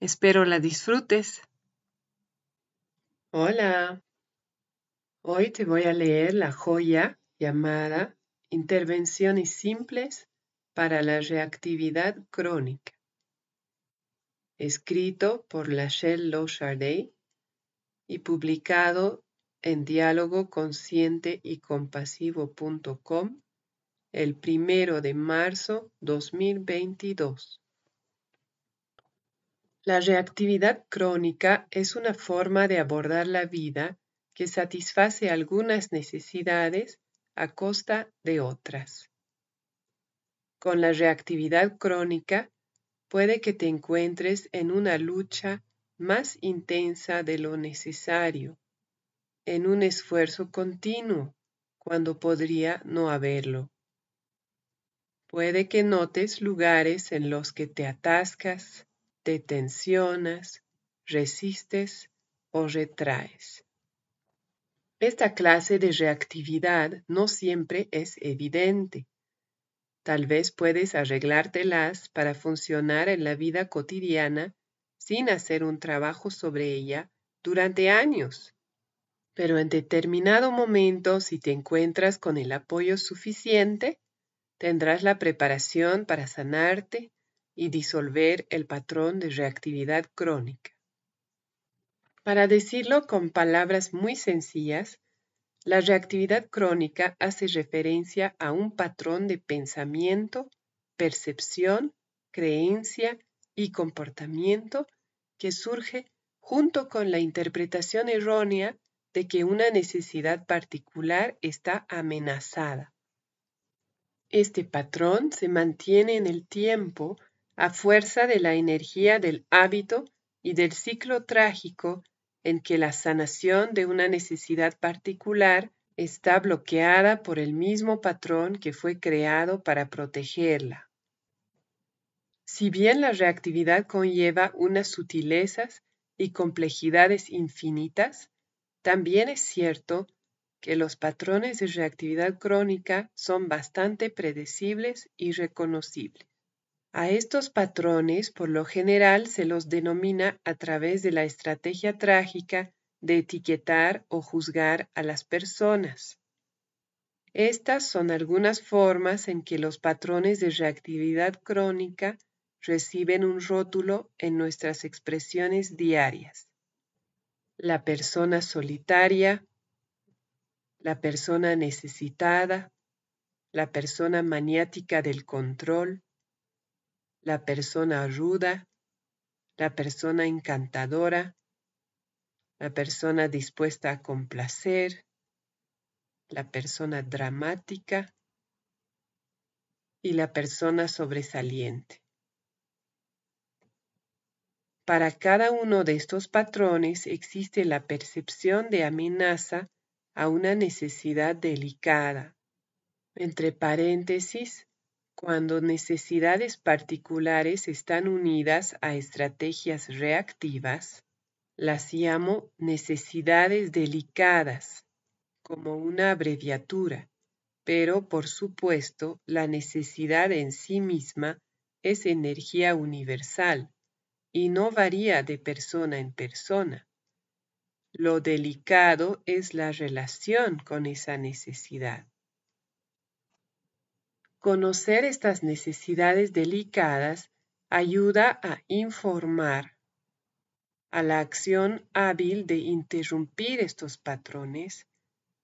Espero la disfrutes. Hola. Hoy te voy a leer la joya llamada Intervenciones simples para la reactividad crónica. Escrito por Lachelle Lochardet y publicado en diálogo consciente y compasivo.com el primero de marzo 2022. La reactividad crónica es una forma de abordar la vida que satisface algunas necesidades a costa de otras. Con la reactividad crónica puede que te encuentres en una lucha más intensa de lo necesario, en un esfuerzo continuo, cuando podría no haberlo. Puede que notes lugares en los que te atascas, te tensionas, resistes o retraes. Esta clase de reactividad no siempre es evidente. Tal vez puedes arreglártelas para funcionar en la vida cotidiana sin hacer un trabajo sobre ella durante años. Pero en determinado momento, si te encuentras con el apoyo suficiente, tendrás la preparación para sanarte y disolver el patrón de reactividad crónica. Para decirlo con palabras muy sencillas, la reactividad crónica hace referencia a un patrón de pensamiento, percepción, creencia y comportamiento que surge junto con la interpretación errónea de que una necesidad particular está amenazada. Este patrón se mantiene en el tiempo a fuerza de la energía del hábito y del ciclo trágico en que la sanación de una necesidad particular está bloqueada por el mismo patrón que fue creado para protegerla. Si bien la reactividad conlleva unas sutilezas y complejidades infinitas, también es cierto que los patrones de reactividad crónica son bastante predecibles y reconocibles. A estos patrones por lo general se los denomina a través de la estrategia trágica de etiquetar o juzgar a las personas. Estas son algunas formas en que los patrones de reactividad crónica reciben un rótulo en nuestras expresiones diarias. La persona solitaria, la persona necesitada, la persona maniática del control, la persona ruda, la persona encantadora, la persona dispuesta a complacer, la persona dramática y la persona sobresaliente. Para cada uno de estos patrones existe la percepción de amenaza a una necesidad delicada. Entre paréntesis, cuando necesidades particulares están unidas a estrategias reactivas, las llamo necesidades delicadas, como una abreviatura, pero por supuesto la necesidad en sí misma es energía universal y no varía de persona en persona. Lo delicado es la relación con esa necesidad. Conocer estas necesidades delicadas ayuda a informar a la acción hábil de interrumpir estos patrones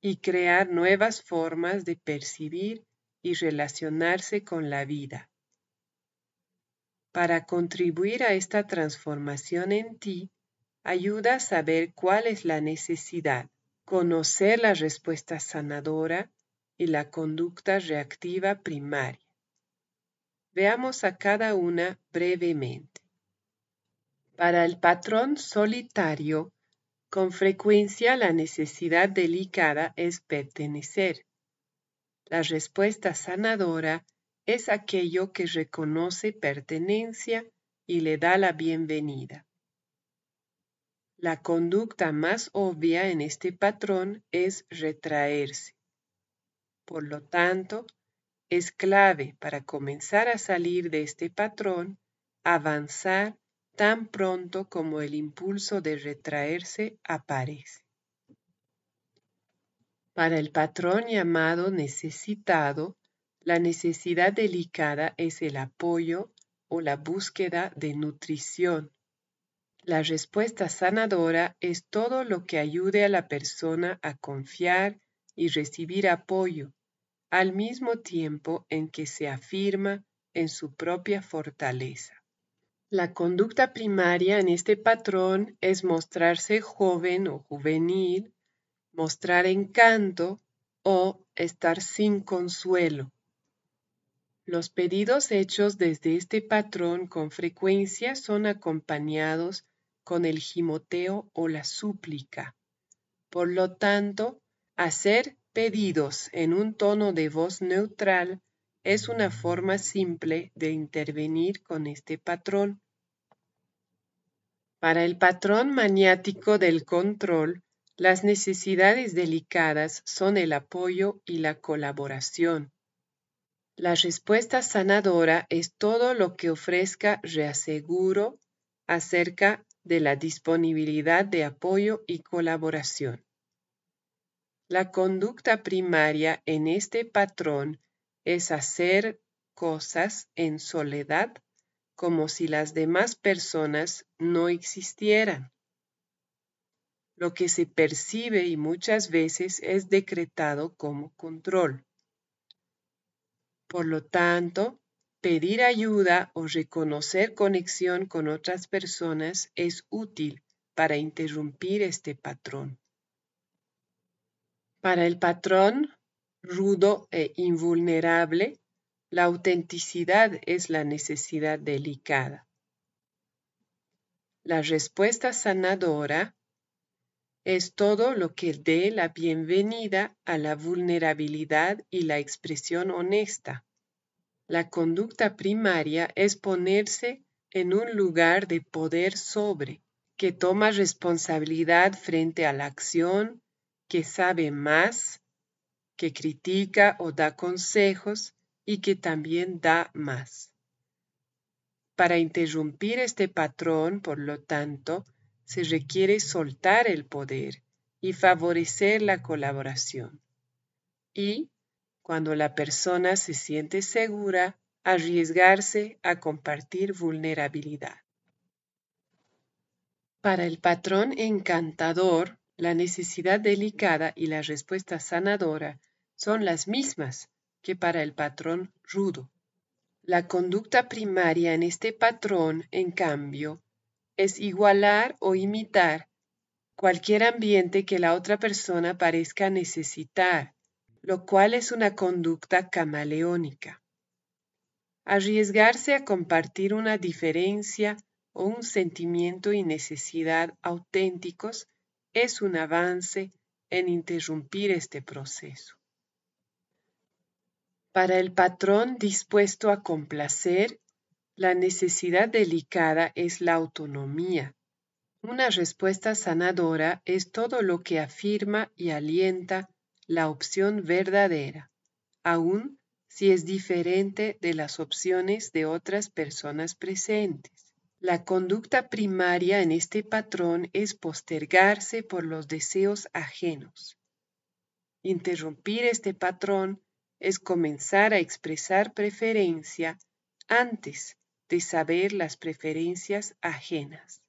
y crear nuevas formas de percibir y relacionarse con la vida. Para contribuir a esta transformación en ti, ayuda a saber cuál es la necesidad, conocer la respuesta sanadora y la conducta reactiva primaria. Veamos a cada una brevemente. Para el patrón solitario, con frecuencia la necesidad delicada es pertenecer. La respuesta sanadora es aquello que reconoce pertenencia y le da la bienvenida. La conducta más obvia en este patrón es retraerse. Por lo tanto, es clave para comenzar a salir de este patrón avanzar tan pronto como el impulso de retraerse aparece. Para el patrón llamado necesitado, la necesidad delicada es el apoyo o la búsqueda de nutrición. La respuesta sanadora es todo lo que ayude a la persona a confiar y recibir apoyo, al mismo tiempo en que se afirma en su propia fortaleza. La conducta primaria en este patrón es mostrarse joven o juvenil, mostrar encanto o estar sin consuelo. Los pedidos hechos desde este patrón con frecuencia son acompañados con el gimoteo o la súplica. Por lo tanto, hacer pedidos en un tono de voz neutral es una forma simple de intervenir con este patrón. Para el patrón maniático del control, las necesidades delicadas son el apoyo y la colaboración. La respuesta sanadora es todo lo que ofrezca reaseguro acerca de la disponibilidad de apoyo y colaboración. La conducta primaria en este patrón es hacer cosas en soledad como si las demás personas no existieran. Lo que se percibe y muchas veces es decretado como control. Por lo tanto, pedir ayuda o reconocer conexión con otras personas es útil para interrumpir este patrón. Para el patrón rudo e invulnerable, la autenticidad es la necesidad delicada. La respuesta sanadora es todo lo que dé la bienvenida a la vulnerabilidad y la expresión honesta. La conducta primaria es ponerse en un lugar de poder sobre, que toma responsabilidad frente a la acción, que sabe más, que critica o da consejos y que también da más. Para interrumpir este patrón, por lo tanto, se requiere soltar el poder y favorecer la colaboración. Y, cuando la persona se siente segura, arriesgarse a compartir vulnerabilidad. Para el patrón encantador, la necesidad delicada y la respuesta sanadora son las mismas que para el patrón rudo. La conducta primaria en este patrón, en cambio, es igualar o imitar cualquier ambiente que la otra persona parezca necesitar, lo cual es una conducta camaleónica. Arriesgarse a compartir una diferencia o un sentimiento y necesidad auténticos es un avance en interrumpir este proceso. Para el patrón dispuesto a complacer, la necesidad delicada es la autonomía. Una respuesta sanadora es todo lo que afirma y alienta la opción verdadera, aun si es diferente de las opciones de otras personas presentes. La conducta primaria en este patrón es postergarse por los deseos ajenos. Interrumpir este patrón es comenzar a expresar preferencia antes de saber las preferencias ajenas.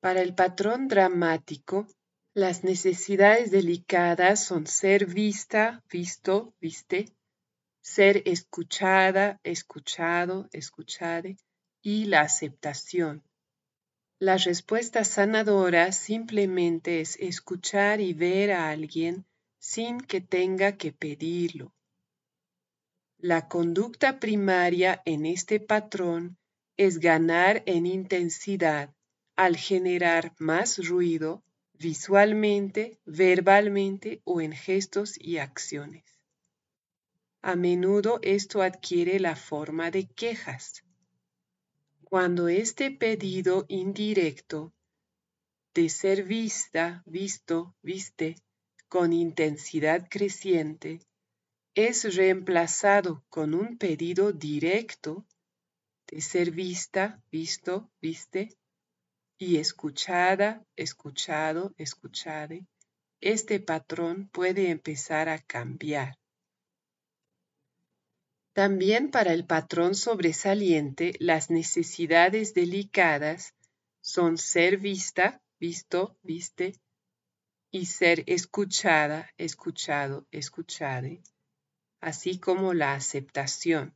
Para el patrón dramático, las necesidades delicadas son ser vista, visto, viste, ser escuchada, escuchado, escuchade y la aceptación. La respuesta sanadora simplemente es escuchar y ver a alguien sin que tenga que pedirlo. La conducta primaria en este patrón es ganar en intensidad al generar más ruido visualmente, verbalmente o en gestos y acciones. A menudo esto adquiere la forma de quejas. Cuando este pedido indirecto de ser vista, visto, viste, con intensidad creciente, es reemplazado con un pedido directo de ser vista, visto, viste, y escuchada, escuchado, escuchade, este patrón puede empezar a cambiar. También para el patrón sobresaliente, las necesidades delicadas son ser vista, visto, viste, y ser escuchada, escuchado, escuchade, así como la aceptación.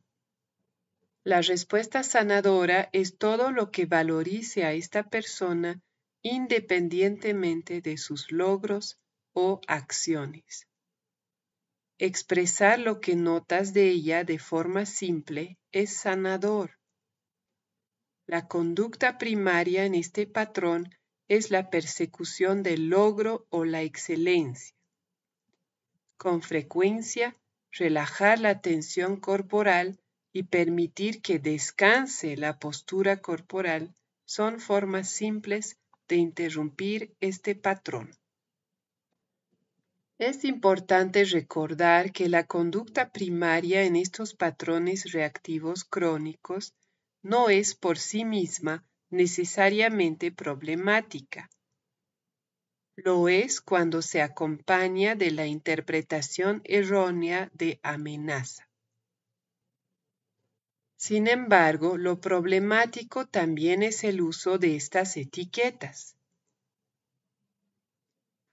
La respuesta sanadora es todo lo que valorice a esta persona independientemente de sus logros o acciones. Expresar lo que notas de ella de forma simple es sanador. La conducta primaria en este patrón es la persecución del logro o la excelencia. Con frecuencia, relajar la tensión corporal y permitir que descanse la postura corporal son formas simples de interrumpir este patrón. Es importante recordar que la conducta primaria en estos patrones reactivos crónicos no es por sí misma necesariamente problemática. Lo es cuando se acompaña de la interpretación errónea de amenaza. Sin embargo, lo problemático también es el uso de estas etiquetas.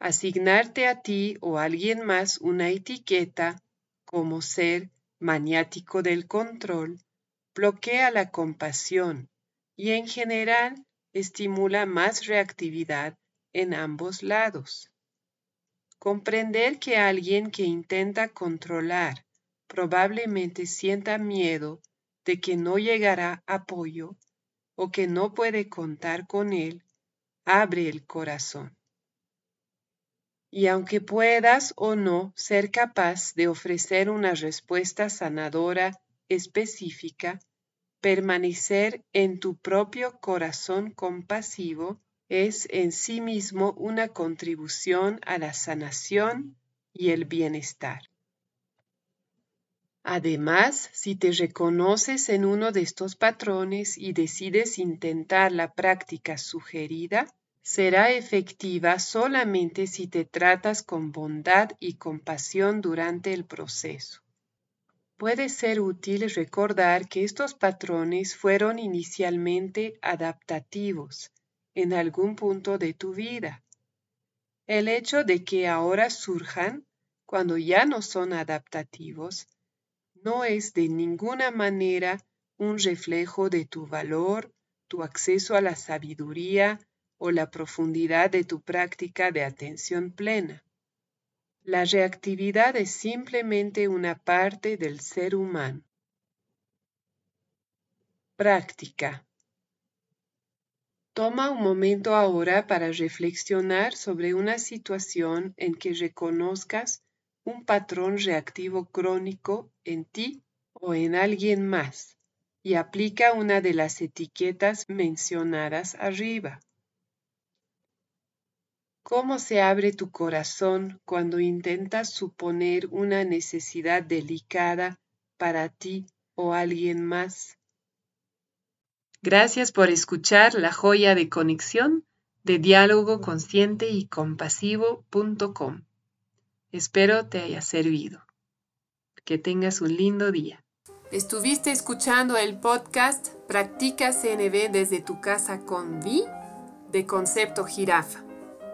Asignarte a ti o a alguien más una etiqueta como ser maniático del control bloquea la compasión y en general estimula más reactividad en ambos lados. Comprender que alguien que intenta controlar probablemente sienta miedo de que no llegará apoyo o que no puede contar con él, abre el corazón. Y aunque puedas o no ser capaz de ofrecer una respuesta sanadora específica, permanecer en tu propio corazón compasivo es en sí mismo una contribución a la sanación y el bienestar. Además, si te reconoces en uno de estos patrones y decides intentar la práctica sugerida, será efectiva solamente si te tratas con bondad y compasión durante el proceso. Puede ser útil recordar que estos patrones fueron inicialmente adaptativos en algún punto de tu vida. El hecho de que ahora surjan cuando ya no son adaptativos no es de ninguna manera un reflejo de tu valor, tu acceso a la sabiduría o la profundidad de tu práctica de atención plena. La reactividad es simplemente una parte del ser humano. Práctica. Toma un momento ahora para reflexionar sobre una situación en que reconozcas un patrón reactivo crónico en ti o en alguien más y aplica una de las etiquetas mencionadas arriba. ¿Cómo se abre tu corazón cuando intentas suponer una necesidad delicada para ti o alguien más? Gracias por escuchar la joya de conexión de diálogo consciente y compasivo.com. Espero te haya servido. Que tengas un lindo día. ¿Estuviste escuchando el podcast Practica CNB desde tu casa con Vi? de Concepto Jirafa.